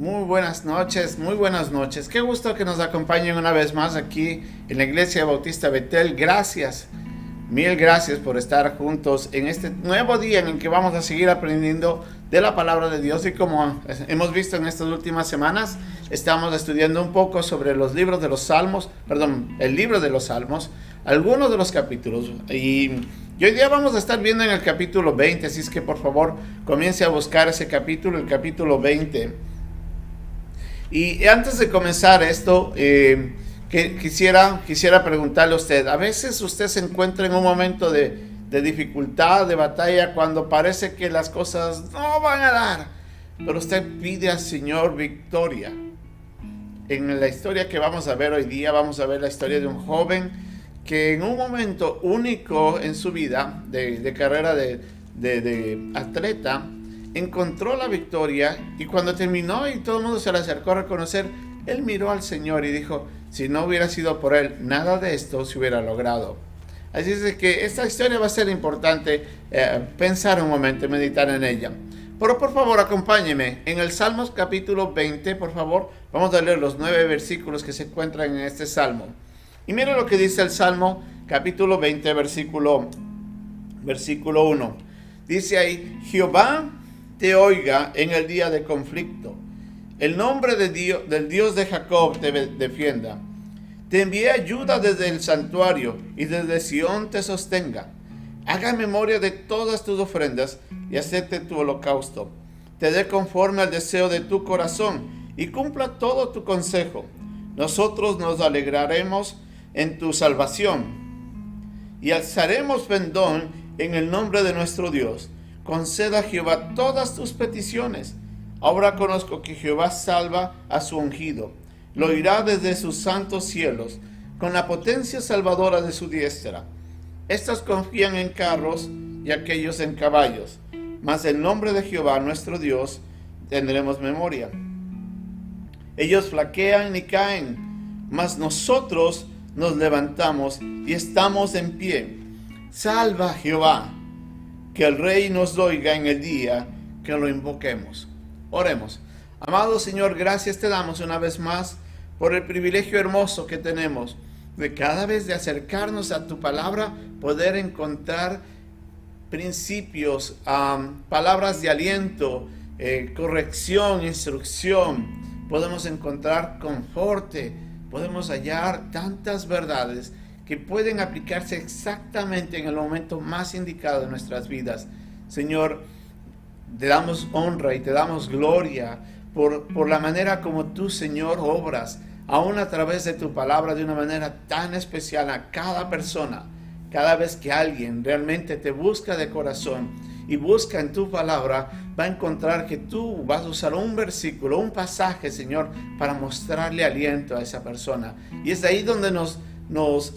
Muy buenas noches, muy buenas noches. Qué gusto que nos acompañen una vez más aquí en la Iglesia Bautista Betel. Gracias, mil gracias por estar juntos en este nuevo día en el que vamos a seguir aprendiendo de la palabra de Dios. Y como hemos visto en estas últimas semanas, estamos estudiando un poco sobre los libros de los Salmos, perdón, el libro de los Salmos, algunos de los capítulos. Y y hoy día vamos a estar viendo en el capítulo 20, así es que por favor comience a buscar ese capítulo, el capítulo 20. Y antes de comenzar esto, eh, que quisiera, quisiera preguntarle a usted, a veces usted se encuentra en un momento de, de dificultad, de batalla, cuando parece que las cosas no van a dar, pero usted pide al Señor victoria. En la historia que vamos a ver hoy día, vamos a ver la historia de un joven que en un momento único en su vida de, carrera de, de, atleta, encontró la victoria y cuando terminó y todo el mundo se le acercó a reconocer, él miró al Señor y dijo, si no hubiera sido por él, nada de esto se hubiera logrado. Así es que esta historia va a ser importante eh, pensar un momento, meditar en ella. Pero por favor, acompáñeme en el Salmos capítulo 20, por favor. Vamos a leer los nueve versículos que se encuentran en este salmo. Y mira lo que dice el Salmo capítulo 20, versículo, versículo 1. Dice ahí, Jehová te oiga en el día de conflicto. El nombre de Dios, del Dios de Jacob te defienda. Te envíe ayuda desde el santuario y desde Sión te sostenga. Haga memoria de todas tus ofrendas y acepte tu holocausto. Te dé conforme al deseo de tu corazón y cumpla todo tu consejo. Nosotros nos alegraremos en tu salvación. Y alzaremos pendón en el nombre de nuestro Dios. Conceda a Jehová todas tus peticiones. Ahora conozco que Jehová salva a su ungido. Lo oirá desde sus santos cielos, con la potencia salvadora de su diestra. Estas confían en carros y aquellos en caballos, mas el nombre de Jehová nuestro Dios tendremos memoria. Ellos flaquean y caen, mas nosotros nos levantamos y estamos en pie. Salva Jehová, que el Rey nos oiga en el día que lo invoquemos. Oremos. Amado Señor, gracias te damos una vez más por el privilegio hermoso que tenemos de cada vez de acercarnos a tu palabra, poder encontrar principios, palabras de aliento, eh, corrección, instrucción. Podemos encontrar conforte, podemos hallar tantas verdades que pueden aplicarse exactamente en el momento más indicado de nuestras vidas. Señor, te damos honra y te damos gloria por, por la manera como tú, Señor, obras, aún a través de tu palabra, de una manera tan especial a cada persona. Cada vez que alguien realmente te busca de corazón y busca en tu palabra, va a encontrar que tú vas a usar un versículo, un pasaje, Señor, para mostrarle aliento a esa persona. Y es ahí donde nos, nos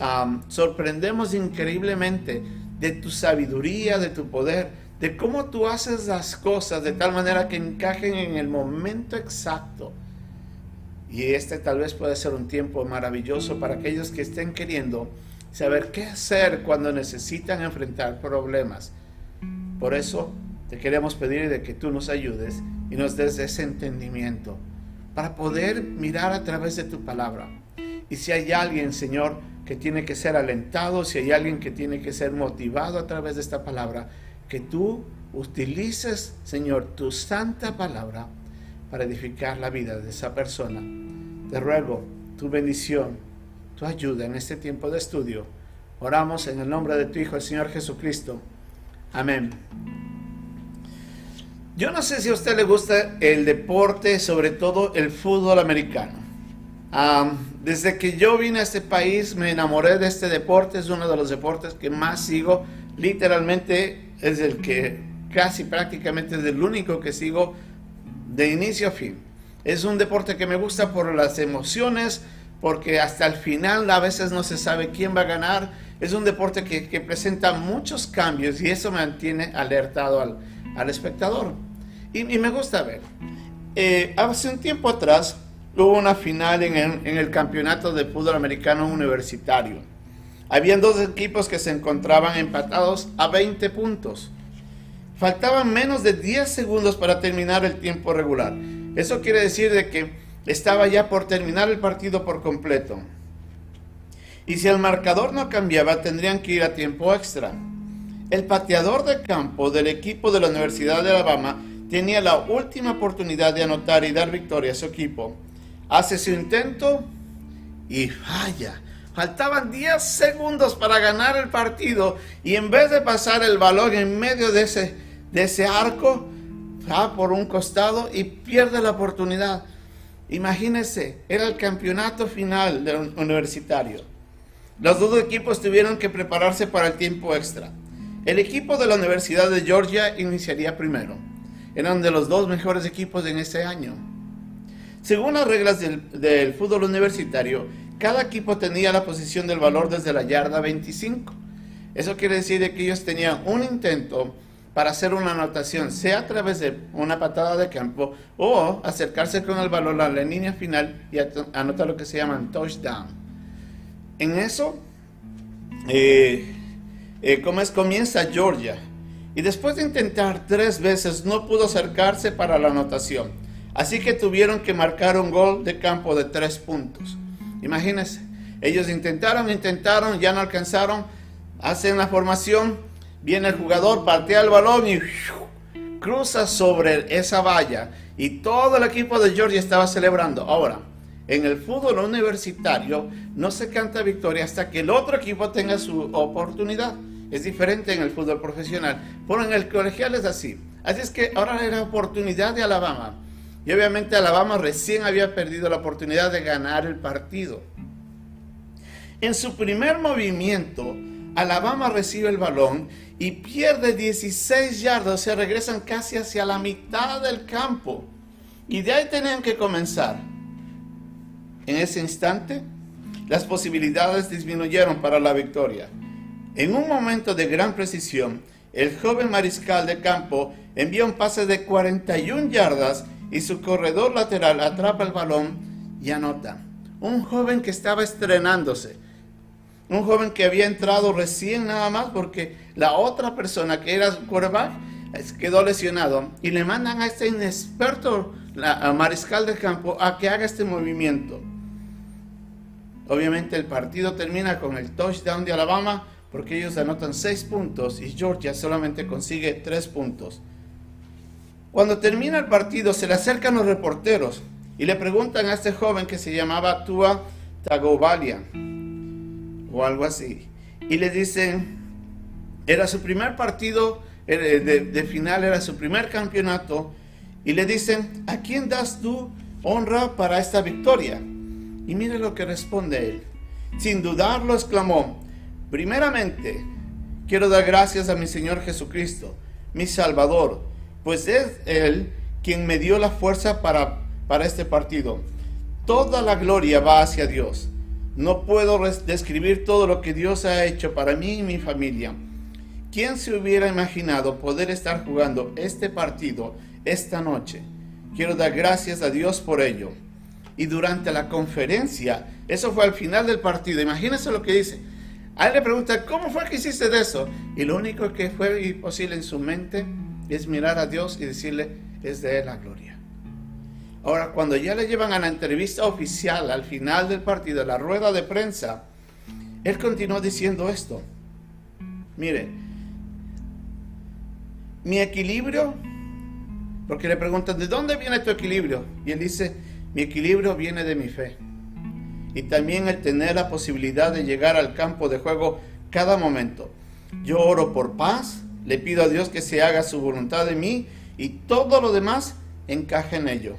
sorprendemos increíblemente de tu sabiduría, de tu poder, de cómo tú haces las cosas de tal manera que encajen en el momento exacto. Y este tal vez puede ser un tiempo maravilloso para aquellos que estén queriendo saber qué hacer cuando necesitan enfrentar problemas. Por eso te queremos pedir de que tú nos ayudes y nos des ese entendimiento para poder mirar a través de tu palabra. Y si hay alguien, Señor, que tiene que ser alentado, si hay alguien que tiene que ser motivado a través de esta palabra, que tú utilices, Señor, tu santa palabra para edificar la vida de esa persona. Te ruego tu bendición, tu ayuda en este tiempo de estudio. Oramos en el nombre de tu Hijo, el Señor Jesucristo. Amén. Yo no sé si a usted le gusta el deporte, sobre todo el fútbol americano. Desde que yo vine a este país me enamoré de este deporte, es uno de los deportes que más sigo, literalmente es el que casi prácticamente es el único que sigo de inicio a fin. Es un deporte que me gusta por las emociones, porque hasta el final a veces no se sabe quién va a ganar. Es un deporte que, presenta muchos cambios y eso mantiene alertado al, al espectador. Y, me gusta ver. Eh, hace un tiempo atrás hubo una final en el, campeonato de fútbol americano universitario. Habían dos equipos que se encontraban empatados a 20 puntos. Faltaban menos de 10 segundos para terminar el tiempo regular. Eso quiere decir de que estaba ya por terminar el partido por completo. Y si el marcador no cambiaba, tendrían que ir a tiempo extra. El pateador de campo del equipo de la Universidad de Alabama tenía la última oportunidad de anotar y dar victoria a su equipo. Hace su intento y falla. Faltaban 10 segundos para ganar el partido y en vez de pasar el balón en medio de ese, de ese arco, va por un costado y pierde la oportunidad. Imagínense, era el campeonato final del universitario. Los dos equipos tuvieron que prepararse para el tiempo extra. El equipo de la Universidad de Georgia iniciaría primero. Eran de los dos mejores equipos en ese año. Según las reglas del, fútbol universitario, cada equipo tenía la posición del valor desde la yarda 25. Eso quiere decir que ellos tenían un intento para hacer una anotación, sea a través de una patada de campo o acercarse con el balón a la línea final y anotar lo que se llama touchdown. En eso, eh, eh, como es, comienza Georgia. Y después de intentar tres veces no pudo acercarse para la anotación. Así que tuvieron que marcar un gol de campo de tres puntos. Imagínense, ellos intentaron, intentaron, ya no alcanzaron, hacen la formación, viene el jugador, partea el balón y cruza sobre esa valla. Y todo el equipo de Georgia estaba celebrando. Ahora, en el fútbol universitario no se canta victoria hasta que el otro equipo tenga su oportunidad. Es diferente en el fútbol profesional. Pero en el colegial es así. Así es que ahora era oportunidad de Alabama. Y obviamente Alabama recién había perdido la oportunidad de ganar el partido. En su primer movimiento, Alabama recibe el balón y pierde 16 yardas, o regresan casi hacia la mitad del campo. Y de ahí tenían que comenzar. En ese instante, las posibilidades disminuyeron para la victoria. En un momento de gran precisión, el joven mariscal de campo envía un pase de 41 yardas y su corredor lateral atrapa el balón y anota. Un joven que estaba estrenándose. Un joven que había entrado recién nada más porque la otra persona que era su quarterback quedó lesionado y le mandan a este inexperto mariscal de campo a que haga este movimiento. Obviamente el partido termina con el touchdown de Alabama porque ellos anotan 6 puntos y Georgia solamente consigue 3 puntos. Cuando termina el partido se le acercan los reporteros y le preguntan a este joven que se llamaba Tua Tagovalia o algo así. Y le dicen, era su primer partido eh, de, de, final, era su primer campeonato. Y le dicen, ¿a quién das tú honra para esta victoria? Y mire lo que responde él. Sin dudarlo exclamó, Primeramente, quiero dar gracias a mi Señor Jesucristo, mi Salvador, pues es Él quien me dio la fuerza para, para este partido. Toda la gloria va hacia Dios. No puedo describir todo lo que Dios ha hecho para mí y mi familia. ¿Quién se hubiera imaginado poder estar jugando este partido esta noche? Quiero dar gracias a Dios por ello. Y durante la conferencia, eso fue al final del partido, imagínense lo que dice, a él le pregunta, ¿cómo fue que hiciste de eso? Y lo único que fue posible en su mente es mirar a Dios y decirle, es de Él la gloria. Ahora, cuando ya le llevan a la entrevista oficial al final del partido, la rueda de prensa, él continuó diciendo esto. Mire, mi equilibrio, porque le preguntan, ¿de dónde viene tu equilibrio? Y él dice, mi equilibrio viene de mi fe y también el tener la posibilidad de llegar al campo de juego cada momento. Yo oro por paz, le pido a Dios que se haga su voluntad de mí y todo lo demás encaje en ello.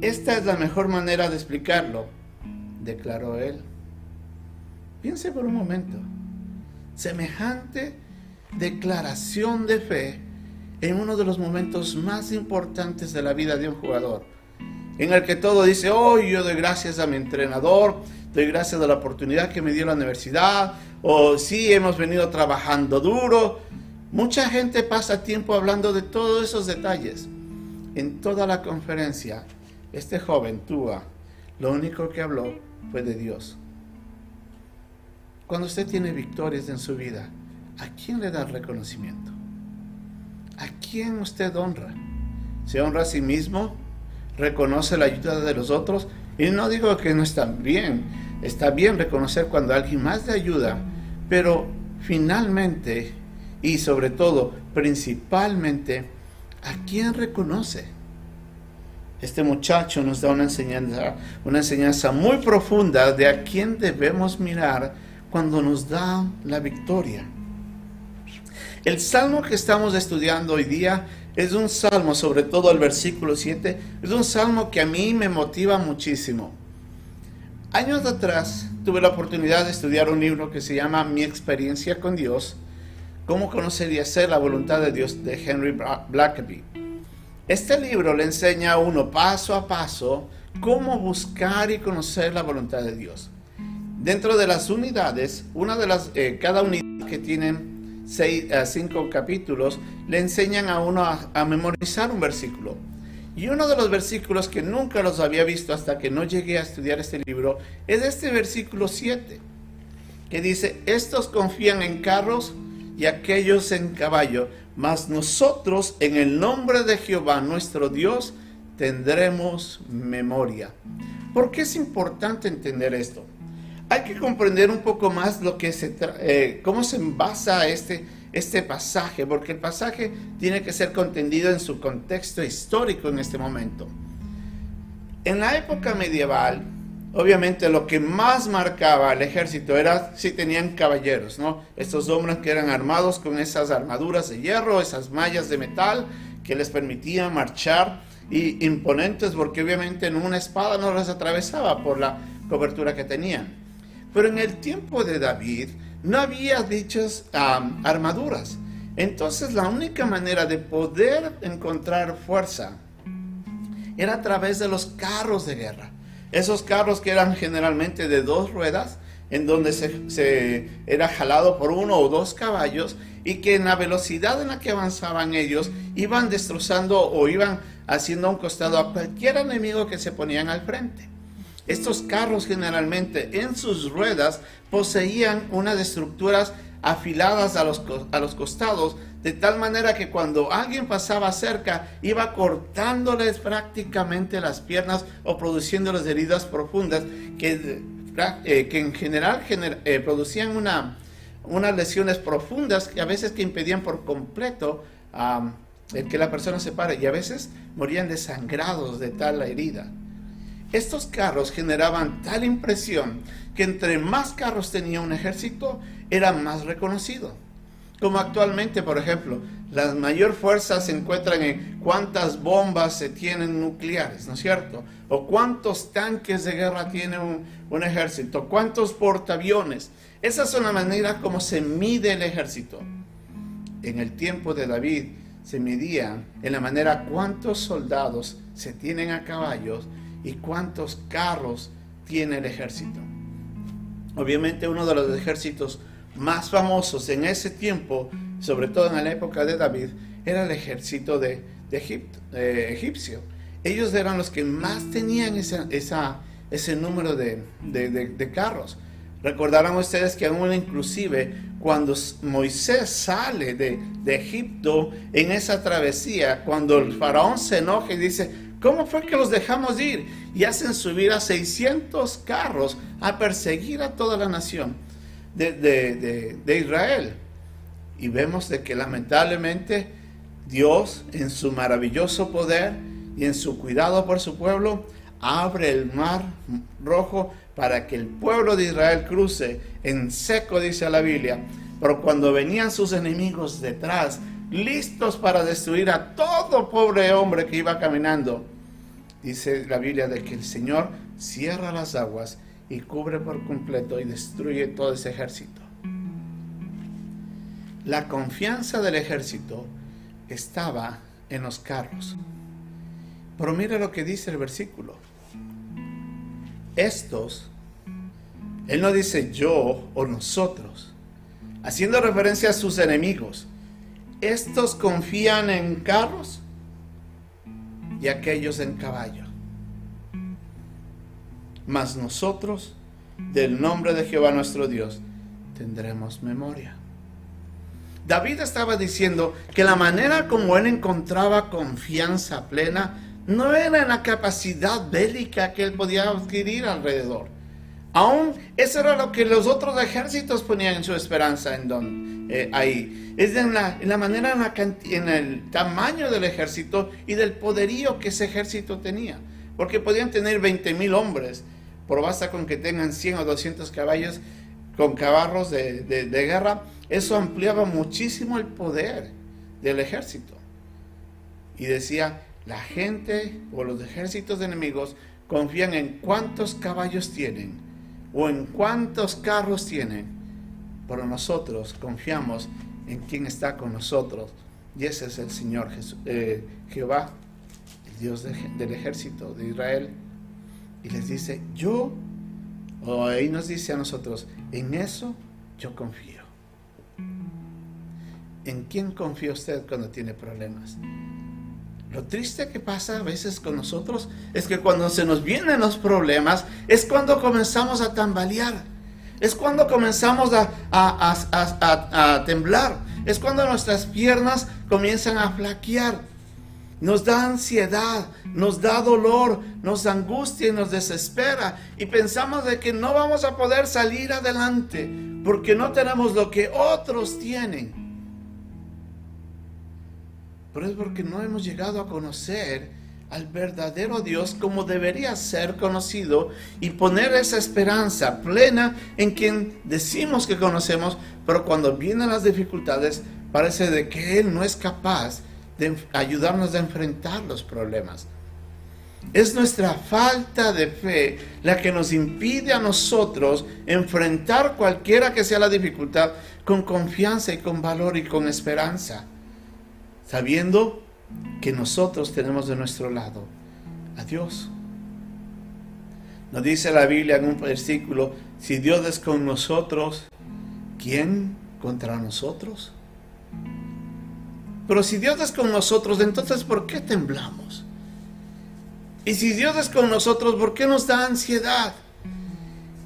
Esta es la mejor manera de explicarlo, declaró él. Piense por un momento. Semejante declaración de fe en uno de los momentos más importantes de la vida de un jugador en el que todo dice, oh, yo doy gracias a mi entrenador, doy gracias a la oportunidad que me dio la universidad, o sí, hemos venido trabajando duro. Mucha gente pasa tiempo hablando de todos esos detalles. En toda la conferencia, este joven, Tua, lo único que habló fue de Dios. Cuando usted tiene victorias en su vida, ¿a quién le da reconocimiento? ¿A quién usted honra? ¿Se honra a sí mismo? reconoce la ayuda de los otros. Y no digo que no está bien, está bien reconocer cuando alguien más te ayuda, pero finalmente y sobre todo, principalmente, ¿a quién reconoce? Este muchacho nos da una enseñanza, una enseñanza muy profunda de a quién debemos mirar cuando nos da la victoria. El salmo que estamos estudiando hoy día es un salmo, sobre todo el versículo 7, es un salmo que a mí me motiva muchísimo. Años atrás tuve la oportunidad de estudiar un libro que se llama Mi experiencia con Dios, cómo conocer y hacer la voluntad de Dios de Henry Blackaby. Este libro le enseña a uno paso a paso cómo buscar y conocer la voluntad de Dios. Dentro de las unidades, una de las, eh, cada unidad que tienen seis, eh, cinco capítulos, le enseñan a uno a, a memorizar un versículo. Y uno de los versículos que nunca los había visto hasta que no llegué a estudiar este libro es este versículo 7, que dice, estos confían en carros y aquellos en caballo, mas nosotros en el nombre de Jehová nuestro Dios tendremos memoria. ¿Por qué es importante entender esto? Hay que comprender un poco más lo que se eh, cómo se basa este, este pasaje, porque el pasaje tiene que ser contendido en su contexto histórico en este momento. En la época medieval, obviamente lo que más marcaba al ejército era si tenían caballeros, ¿no? Estos hombres que eran armados con esas armaduras de hierro, esas mallas de metal que les permitían marchar y imponentes porque obviamente en una espada no les atravesaba por la cobertura que tenían. Pero en el tiempo de David no había dichas armaduras. Entonces la única manera de poder encontrar fuerza era a través de los carros de guerra. Esos carros que eran generalmente de dos ruedas, en donde se, era jalado por uno o dos caballos y que en la velocidad en la que avanzaban ellos iban destrozando o iban haciendo un costado a cualquier enemigo que se ponían al frente. Estos carros generalmente en sus ruedas poseían unas estructuras afiladas a los, a los costados de tal manera que cuando alguien pasaba cerca iba cortándoles prácticamente las piernas o produciéndoles heridas profundas que, eh, que en general eh, producían una, unas lesiones profundas que a veces que impedían por completo el que la persona se pare y a veces morían desangrados de tal herida. Estos carros generaban tal impresión que entre más carros tenía un ejército, era más reconocido. Como actualmente, por ejemplo, la mayor fuerza se encuentran en cuántas bombas se tienen nucleares, ¿no es cierto? O cuántos tanques de guerra tiene un, ejército, cuántos portaaviones. Esas son las maneras como se mide el ejército. En el tiempo de David se medía en la manera cuántos soldados se tienen a caballos y cuántos carros tiene el ejército. Obviamente uno de los ejércitos más famosos en ese tiempo, sobre todo en la época de David, era el ejército de, Egipto, egipcio. Ellos eran los que más tenían ese número de, de, carros. Recordarán ustedes que aún inclusive cuando Moisés sale de, Egipto en esa travesía, cuando el faraón se enoja y dice, ¿cómo fue que los dejamos ir? Y hacen subir a 600 carros a perseguir a toda la nación de, Israel. Y vemos de que lamentablemente Dios en su maravilloso poder y en su cuidado por su pueblo abre el mar rojo para que el pueblo de Israel cruce en seco, dice la Biblia. Pero cuando venían sus enemigos detrás, listos para destruir a todo pobre hombre que iba caminando, dice la Biblia de que el Señor cierra las aguas y cubre por completo y destruye todo ese ejército. La confianza del ejército estaba en los carros. Pero mira lo que dice el versículo. Estos, él no dice yo o nosotros, haciendo referencia a sus enemigos. Estos confían en carros y aquellos en caballos mas nosotros, del nombre de Jehová nuestro Dios, tendremos memoria. David estaba diciendo que la manera como él encontraba confianza plena no era en la capacidad bélica que él podía adquirir alrededor. Aún eso era lo que los otros ejércitos ponían en su esperanza en don, eh, ahí. Es en la, la manera, en, la, en el tamaño del ejército y del poderío que ese ejército tenía. Porque podían tener 20 mil hombres, por basta con que tengan 100 o 200 caballos con caballos de, de, de guerra, eso ampliaba muchísimo el poder del ejército. Y decía, la gente o los ejércitos enemigos confían en cuántos caballos tienen o en cuántos carros tienen, pero nosotros confiamos en quien está con nosotros. Y ese es el Señor eh, Jehová, el Dios del ejército de Israel. Y les dice, yo, o ahí nos dice a nosotros, en eso yo confío. ¿En quién confía usted cuando tiene problemas? Lo triste que pasa a veces con nosotros es que cuando se nos vienen los problemas es cuando comenzamos a tambalear. Es cuando comenzamos a, a, temblar. Es cuando nuestras piernas comienzan a flaquear. Nos da ansiedad, nos da dolor, nos angustia y nos desespera. Y pensamos de que no vamos a poder salir adelante porque no tenemos lo que otros tienen pero es porque no hemos llegado a conocer al verdadero Dios como debería ser conocido y poner esa esperanza plena en quien decimos que conocemos, pero cuando vienen las dificultades parece de que Él no es capaz de ayudarnos a enfrentar los problemas. Es nuestra falta de fe la que nos impide a nosotros enfrentar cualquiera que sea la dificultad con confianza y con valor y con esperanza sabiendo que nosotros tenemos de nuestro lado a Dios. Nos dice la Biblia en un versículo, si Dios es con nosotros, ¿quién contra nosotros? Pero si Dios es con nosotros, entonces ¿por qué temblamos? Y si Dios es con nosotros, ¿por qué nos da ansiedad?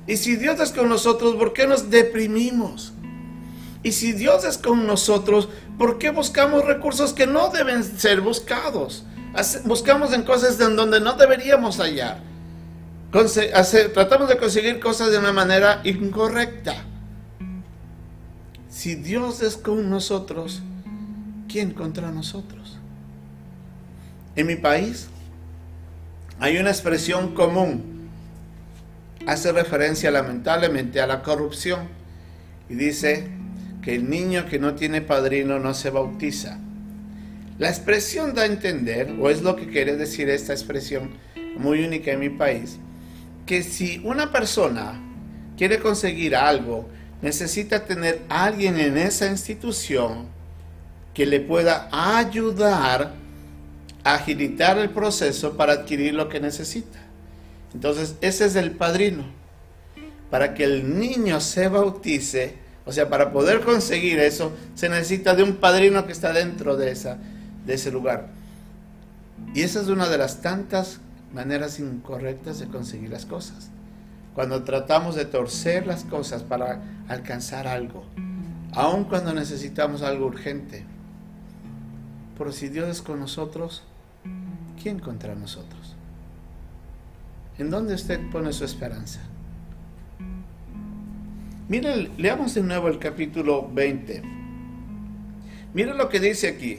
Y si Dios es con nosotros, ¿por qué nos deprimimos? Y si Dios es con nosotros, ¿por qué buscamos recursos que no deben ser buscados? Buscamos en cosas en donde no deberíamos hallar. tratamos de conseguir cosas de una manera incorrecta. Si Dios es con nosotros, ¿quién contra nosotros? En mi país hay una expresión común. Hace referencia lamentablemente a la corrupción. Y dice, que el niño que no tiene padrino no se bautiza. La expresión da a entender, o es lo que quiere decir esta expresión muy única en mi país, que si una persona quiere conseguir algo, necesita tener alguien en esa institución que le pueda ayudar a agilitar el proceso para adquirir lo que necesita. Entonces, ese es el padrino. Para que el niño se bautice, o sea, para poder conseguir eso, se necesita de un padrino que está dentro de, esa, de ese lugar. Y esa es una de las tantas maneras incorrectas de conseguir las cosas. Cuando tratamos de torcer las cosas para alcanzar algo, aun cuando necesitamos algo urgente. Pero si Dios es con nosotros, ¿quién contra nosotros? ¿En dónde usted pone su esperanza? Miren, leamos de nuevo el capítulo 20. Miren lo que dice aquí.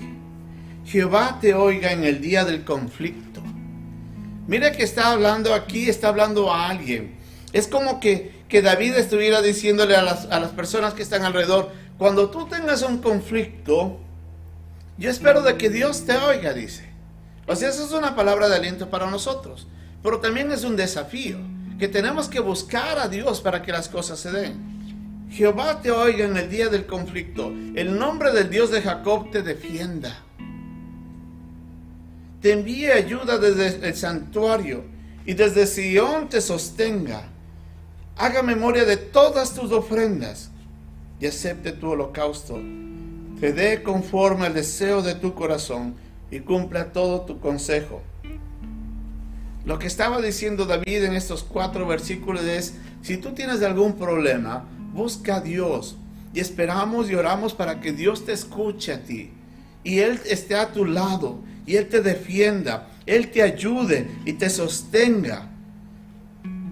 Jehová te oiga en el día del conflicto. Mira que está hablando aquí, está hablando a alguien. Es como que, que David estuviera diciéndole a las, a las personas que están alrededor, cuando tú tengas un conflicto, yo espero de que Dios te oiga, dice. O sea, eso es una palabra de aliento para nosotros, pero también es un desafío, que tenemos que buscar a Dios para que las cosas se den. Jehová te oiga en el día del conflicto. El nombre del Dios de Jacob te defienda. Te envíe ayuda desde el santuario y desde Sión te sostenga. Haga memoria de todas tus ofrendas y acepte tu holocausto. Te dé conforme al deseo de tu corazón y cumpla todo tu consejo. Lo que estaba diciendo David en estos cuatro versículos es, si tú tienes algún problema, Busca a Dios y esperamos y oramos para que Dios te escuche a ti y Él esté a tu lado y Él te defienda. Él te ayude y te sostenga.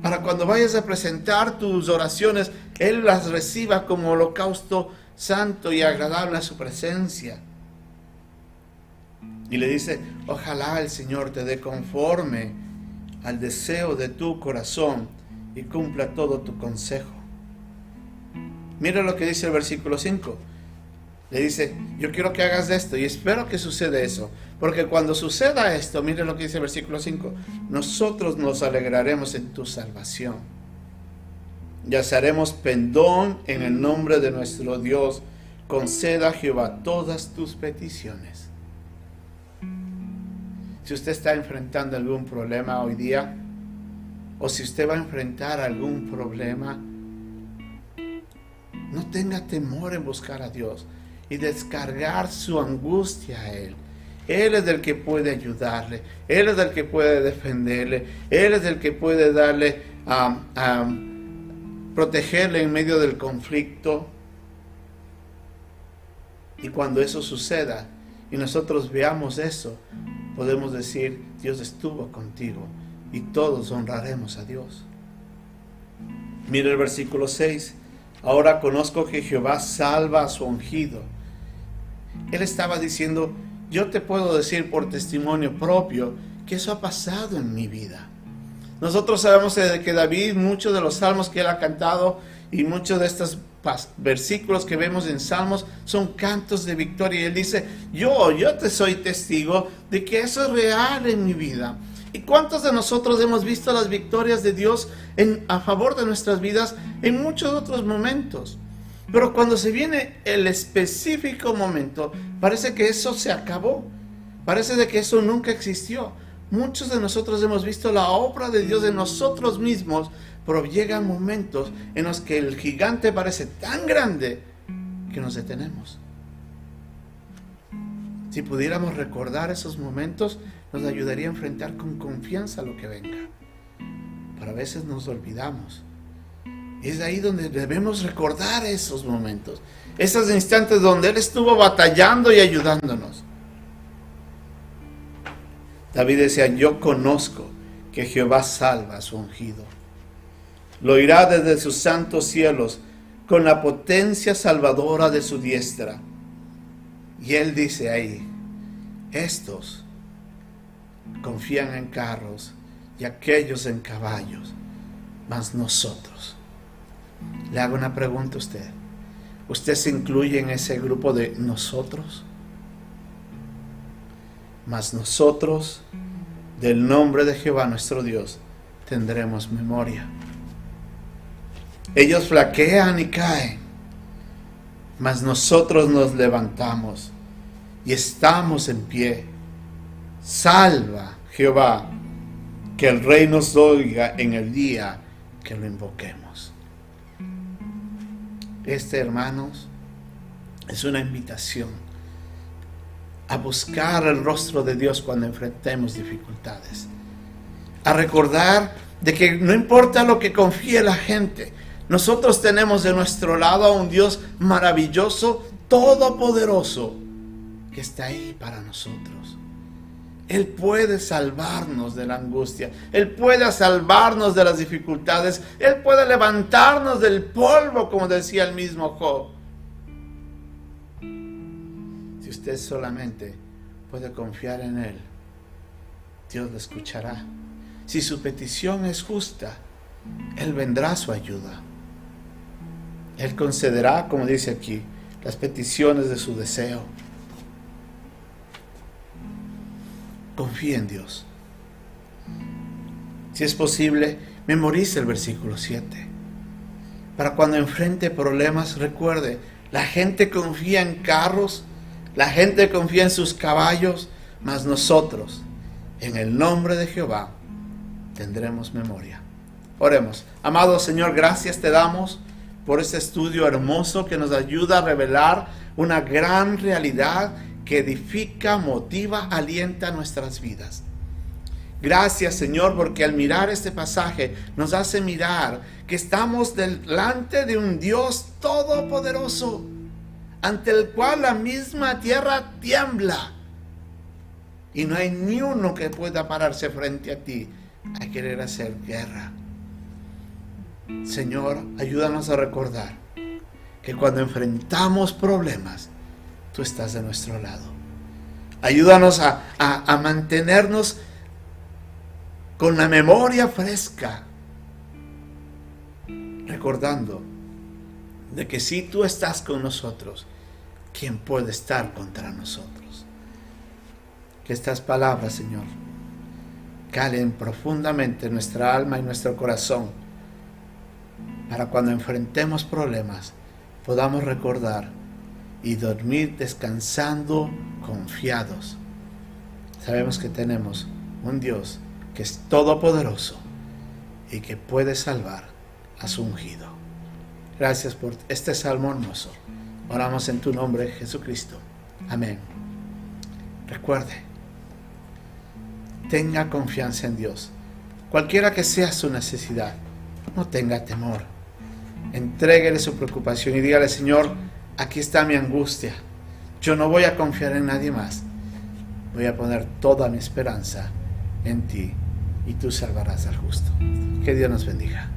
Para cuando vayas a presentar tus oraciones, Él las reciba como holocausto santo y agradable a su presencia. Y le dice, ojalá el Señor te dé conforme al deseo de tu corazón y cumpla todo tu consejo. Mira lo que dice el versículo 5. Le dice, yo quiero que hagas esto y espero que suceda eso. Porque cuando suceda esto, mire lo que dice el versículo 5, nosotros nos alegraremos en tu salvación. Y haremos pendón en el nombre de nuestro Dios. Conceda a Jehová todas tus peticiones. Si usted está enfrentando algún problema hoy día, o si usted va a enfrentar algún problema, no tenga temor en buscar a Dios y descargar su angustia a Él. Él es el que puede ayudarle, Él es el que puede defenderle, Él es el que puede darle a protegerle en medio del conflicto. Y cuando eso suceda y nosotros veamos eso, podemos decir, Dios estuvo contigo y todos honraremos a Dios. Mire el versículo 6. Ahora conozco que Jehová salva a su ungido él estaba diciendo, yo te puedo decir por testimonio propio que eso ha pasado en mi vida. Nosotros sabemos que David, muchos de los salmos que él ha cantado y muchos de estos versículos que vemos en salmos son cantos de victoria. Y él dice, yo, yo te soy testigo de que eso es real en mi vida. ¿Y cuántos de nosotros hemos visto las victorias de Dios en, a favor de nuestras vidas en muchos otros momentos? Pero cuando se viene el específico momento, parece que eso se acabó. Parece de que eso nunca existió. Muchos de nosotros hemos visto la obra de Dios en nosotros mismos, pero llegan momentos en los que el gigante parece tan grande que nos detenemos. Si pudiéramos recordar esos momentos, nos ayudaría a enfrentar con confianza lo que venga. Pero a veces nos olvidamos es ahí donde debemos recordar esos momentos, esos instantes donde Él estuvo batallando y ayudándonos. David decía, yo conozco que Jehová salva a su ungido. Lo oirá desde sus santos cielos con la potencia salvadora de su diestra. Y Él dice ahí, estos confían en carros y aquellos en caballos, mas nosotros le hago una pregunta a usted. ¿Usted se incluye en ese grupo de nosotros? Mas nosotros, del nombre de Jehová nuestro Dios, tendremos memoria. Ellos flaquean y caen, mas nosotros nos levantamos y estamos en pie. Salva Jehová, que el rey nos oiga en el día que lo invoquemos. Este, hermanos, es una invitación a buscar el rostro de Dios cuando enfrentemos dificultades. A recordar de que no importa lo que confíe la gente, nosotros tenemos de nuestro lado a un Dios maravilloso, todopoderoso, que está ahí para nosotros. Él puede salvarnos de la angustia. Él puede salvarnos de las dificultades. Él puede levantarnos del polvo, como decía el mismo Job. Solamente puede confiar en Él, Dios le escuchará. Si su petición es justa, Él vendrá a su ayuda. Él concederá, como dice aquí, las peticiones de su deseo. confía en Dios. Si es posible, memorice el versículo 7. Para cuando enfrente problemas, recuerde, la gente confía en carros, la gente confía en sus caballos, mas nosotros, en el nombre de Jehová, tendremos memoria. Oremos. Amado Señor, gracias te damos por este estudio hermoso que nos ayuda a revelar una gran realidad que edifica, motiva, alienta nuestras vidas. Gracias Señor porque al mirar este pasaje nos hace mirar que estamos delante de un Dios todopoderoso, ante el cual la misma tierra tiembla. y no hay ni uno que pueda pararse frente a ti a querer hacer guerra. Señor, ayúdanos a recordar que cuando enfrentamos problemas, tú estás de nuestro lado. Ayúdanos a, a mantenernos con la memoria fresca, recordando de que si tú estás con nosotros, ¿quién puede estar contra nosotros? Que estas palabras, Señor, calen profundamente en nuestra alma y nuestro corazón, para cuando enfrentemos problemas, podamos recordar y dormir descansando confiados. Sabemos que tenemos un Dios que es todopoderoso y que puede salvar a su ungido. Gracias por este salmo hermoso. Oramos en tu nombre, Jesucristo. Amén. Recuerde, tenga confianza en Dios. Cualquiera que sea su necesidad, no tenga temor. Entréguele su preocupación y dígale, Señor, aquí está mi angustia. Yo no voy a confiar en nadie más. Voy a poner toda mi esperanza en ti y tú salvarás al justo. Que Dios nos bendiga.